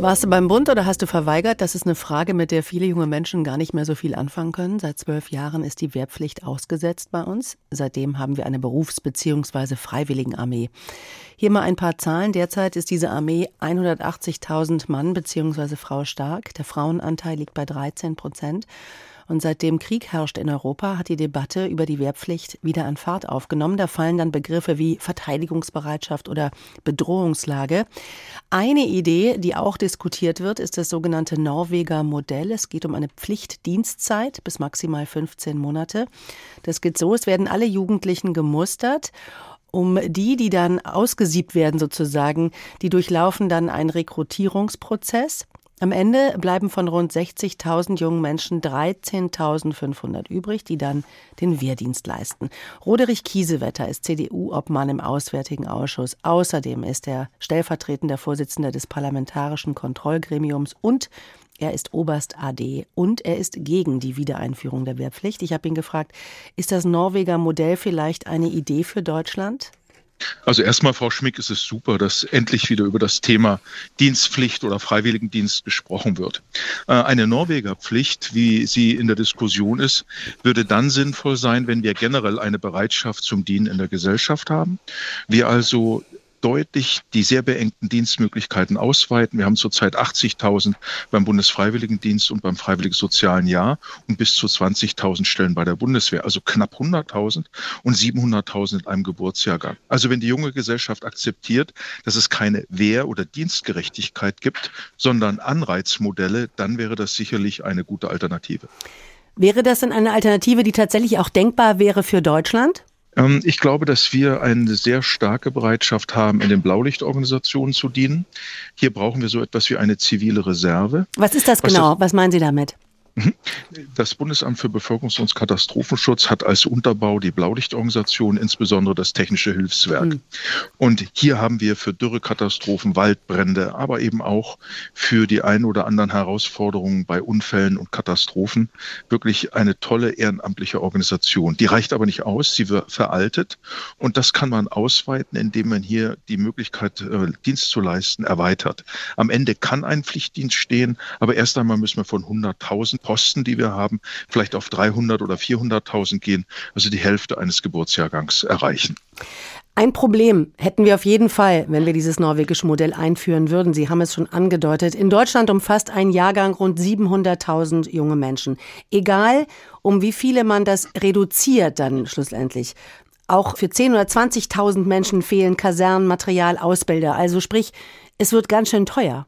Warst du beim Bund oder hast du verweigert? Das ist eine Frage, mit der viele junge Menschen gar nicht mehr so viel anfangen können. Seit zwölf Jahren ist die Wehrpflicht ausgesetzt bei uns. Seitdem haben wir eine Berufs- bzw. Freiwilligenarmee. Hier mal ein paar Zahlen. Derzeit ist diese Armee 180.000 Mann bzw. Frau stark. Der Frauenanteil liegt bei 13 Prozent. Und seitdem Krieg herrscht in Europa, hat die Debatte über die Wehrpflicht wieder an Fahrt aufgenommen. Da fallen dann Begriffe wie Verteidigungsbereitschaft oder Bedrohungslage. Eine Idee, die auch diskutiert wird, ist das sogenannte Norweger Modell. Es geht um eine Pflichtdienstzeit bis maximal 15 Monate. Das geht so, es werden alle Jugendlichen gemustert um die, die dann ausgesiebt werden sozusagen, die durchlaufen dann einen Rekrutierungsprozess. Am Ende bleiben von rund 60.000 jungen Menschen 13.500 übrig, die dann den Wehrdienst leisten. Roderich Kiesewetter ist CDU-Obmann im Auswärtigen Ausschuss. Außerdem ist er stellvertretender Vorsitzender des Parlamentarischen Kontrollgremiums und er ist Oberst AD und er ist gegen die Wiedereinführung der Wehrpflicht. Ich habe ihn gefragt, ist das Norweger Modell vielleicht eine Idee für Deutschland? Also erstmal, Frau Schmick, ist es super, dass endlich wieder über das Thema Dienstpflicht oder Freiwilligendienst gesprochen wird. Äh, eine Norwegerpflicht, wie sie in der Diskussion ist, würde dann sinnvoll sein, wenn wir generell eine Bereitschaft zum Dienen in der Gesellschaft haben. Wir also deutlich die sehr beengten Dienstmöglichkeiten ausweiten. Wir haben zurzeit 80.000 beim Bundesfreiwilligendienst und beim Freiwilligen Sozialen Jahr und bis zu 20.000 Stellen bei der Bundeswehr, also knapp 100.000 und 700.000 in einem Geburtsjahrgang. Also wenn die junge Gesellschaft akzeptiert, dass es keine Wehr- oder Dienstgerechtigkeit gibt, sondern Anreizmodelle, dann wäre das sicherlich eine gute Alternative. Wäre das denn eine Alternative, die tatsächlich auch denkbar wäre für Deutschland? Ähm, ich glaube, dass wir eine sehr starke Bereitschaft haben, in den Blaulichtorganisationen zu dienen. Hier brauchen wir so etwas wie eine zivile Reserve. Was ist das genau? Was, das, Was meinen Sie damit? Mhm. Das Bundesamt für Bevölkerungs- und Katastrophenschutz hat als Unterbau die Blaulichtorganisation, insbesondere das Technische Hilfswerk. Mhm. Und hier haben wir für Dürrekatastrophen, Waldbrände, aber eben auch für die ein oder anderen Herausforderungen bei Unfällen und Katastrophen wirklich eine tolle ehrenamtliche Organisation. Die reicht aber nicht aus, sie wird veraltet und das kann man ausweiten, indem man hier die Möglichkeit, äh, Dienst zu leisten, erweitert. Am Ende kann ein Pflichtdienst stehen, aber erst einmal müssen wir von 100.000 Posten, die wir haben, vielleicht auf 300 oder 400.000 gehen, also die Hälfte eines Geburtsjahrgangs erreichen. Ein Problem hätten wir auf jeden Fall, wenn wir dieses norwegische Modell einführen würden. Sie haben es schon angedeutet. In Deutschland umfasst ein Jahrgang rund 700.000 junge Menschen. Egal, um wie viele man das reduziert dann schlussendlich. Auch für 10.000 oder 20.000 Menschen fehlen Kasernen, Material, Ausbilder. Also sprich, es wird ganz schön teuer.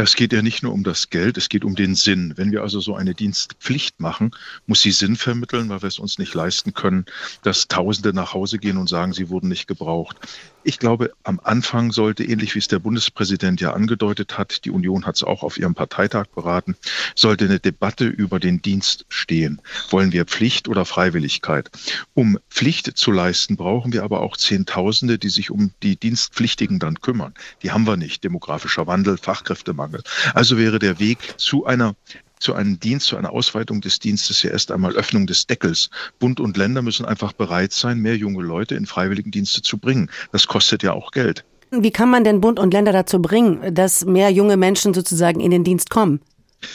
Ja, es geht ja nicht nur um das Geld, es geht um den Sinn. Wenn wir also so eine Dienstpflicht machen, muss sie Sinn vermitteln, weil wir es uns nicht leisten können, dass Tausende nach Hause gehen und sagen, sie wurden nicht gebraucht. Ich glaube, am Anfang sollte, ähnlich wie es der Bundespräsident ja angedeutet hat, die Union hat es auch auf ihrem Parteitag beraten, sollte eine Debatte über den Dienst stehen. Wollen wir Pflicht oder Freiwilligkeit? Um Pflicht zu leisten, brauchen wir aber auch Zehntausende, die sich um die Dienstpflichtigen dann kümmern. Die haben wir nicht. Demografischer Wandel, Fachkräftemangel. Also wäre der Weg zu einer zu einem Dienst, zu einer Ausweitung des Dienstes ja erst einmal Öffnung des Deckels. Bund und Länder müssen einfach bereit sein, mehr junge Leute in Freiwilligendienste zu bringen. Das kostet ja auch Geld. Wie kann man denn Bund und Länder dazu bringen, dass mehr junge Menschen sozusagen in den Dienst kommen?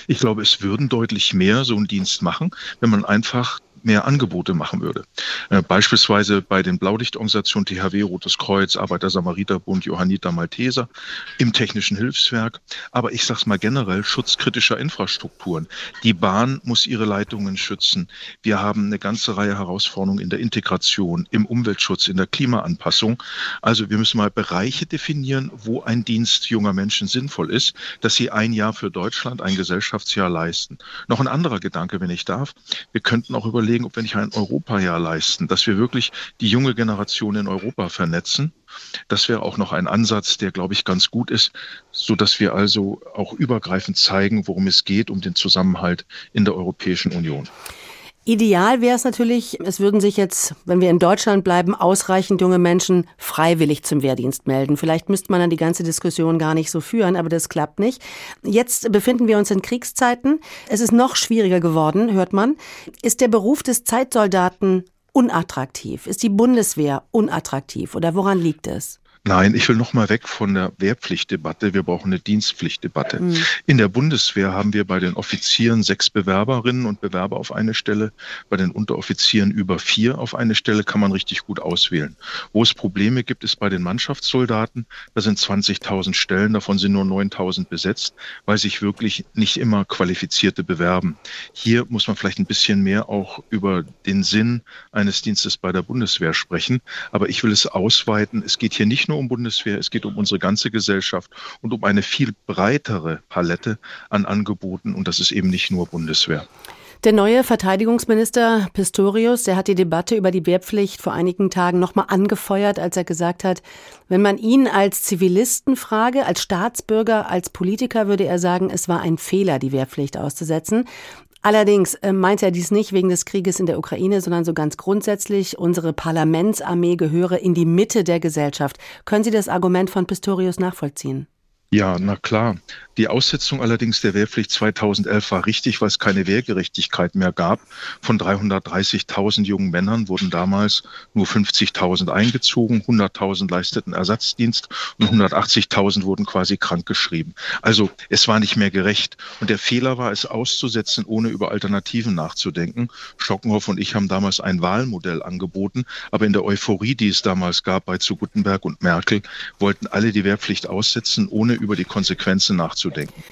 Ich glaube, es würden deutlich mehr so einen Dienst machen, wenn man einfach mehr Angebote machen würde. Äh, beispielsweise bei den Blaulichtorganisationen THW, Rotes Kreuz, Arbeiter Samariterbund, Johanniter Malteser, im Technischen Hilfswerk. Aber ich sage es mal generell, schutzkritischer Infrastrukturen. Die Bahn muss ihre Leitungen schützen. Wir haben eine ganze Reihe Herausforderungen in der Integration, im Umweltschutz, in der Klimaanpassung. Also wir müssen mal Bereiche definieren, wo ein Dienst junger Menschen sinnvoll ist, dass sie ein Jahr für Deutschland, ein Gesellschaftsjahr leisten. Noch ein anderer Gedanke, wenn ich darf. Wir könnten auch überlegen, überlegen, ob wir nicht ein Europajahr leisten, dass wir wirklich die junge Generation in Europa vernetzen. Das wäre auch noch ein Ansatz, der, glaube ich, ganz gut ist, so dass wir also auch übergreifend zeigen, worum es geht, um den Zusammenhalt in der Europäischen Union. Ideal wäre es natürlich, es würden sich jetzt, wenn wir in Deutschland bleiben, ausreichend junge Menschen freiwillig zum Wehrdienst melden. Vielleicht müsste man dann die ganze Diskussion gar nicht so führen, aber das klappt nicht. Jetzt befinden wir uns in Kriegszeiten. Es ist noch schwieriger geworden, hört man. Ist der Beruf des Zeitsoldaten unattraktiv? Ist die Bundeswehr unattraktiv oder woran liegt es? Nein, ich will noch mal weg von der Wehrpflichtdebatte. Wir brauchen eine Dienstpflichtdebatte. Mhm. In der Bundeswehr haben wir bei den Offizieren sechs Bewerberinnen und Bewerber auf eine Stelle. Bei den Unteroffizieren über vier auf eine Stelle kann man richtig gut auswählen. Wo es Probleme gibt, ist bei den Mannschaftssoldaten. Da sind 20.000 Stellen, davon sind nur 9.000 besetzt, weil sich wirklich nicht immer Qualifizierte bewerben. Hier muss man vielleicht ein bisschen mehr auch über den Sinn eines Dienstes bei der Bundeswehr sprechen. Aber ich will es ausweiten. Es geht hier nicht nur nur um Bundeswehr, es geht um unsere ganze Gesellschaft und um eine viel breitere Palette an Angeboten. Und das ist eben nicht nur Bundeswehr. Der neue Verteidigungsminister Pistorius, der hat die Debatte über die Wehrpflicht vor einigen Tagen nochmal angefeuert, als er gesagt hat, wenn man ihn als Zivilisten frage, als Staatsbürger, als Politiker, würde er sagen, es war ein Fehler, die Wehrpflicht auszusetzen. Allerdings äh, meint er dies nicht wegen des Krieges in der Ukraine, sondern so ganz grundsätzlich, unsere Parlamentsarmee gehöre in die Mitte der Gesellschaft. Können Sie das Argument von Pistorius nachvollziehen? Ja, na klar. Die Aussetzung allerdings der Wehrpflicht 2011 war richtig, weil es keine Wehrgerechtigkeit mehr gab. Von 330.000 jungen Männern wurden damals nur 50.000 eingezogen, 100.000 leisteten Ersatzdienst und 180.000 wurden quasi krankgeschrieben. Also es war nicht mehr gerecht. Und der Fehler war, es auszusetzen, ohne über Alternativen nachzudenken. Schockenhoff und ich haben damals ein Wahlmodell angeboten, aber in der Euphorie, die es damals gab bei zu Guttenberg und Merkel, wollten alle die Wehrpflicht aussetzen, ohne über die Konsequenzen nachzudenken.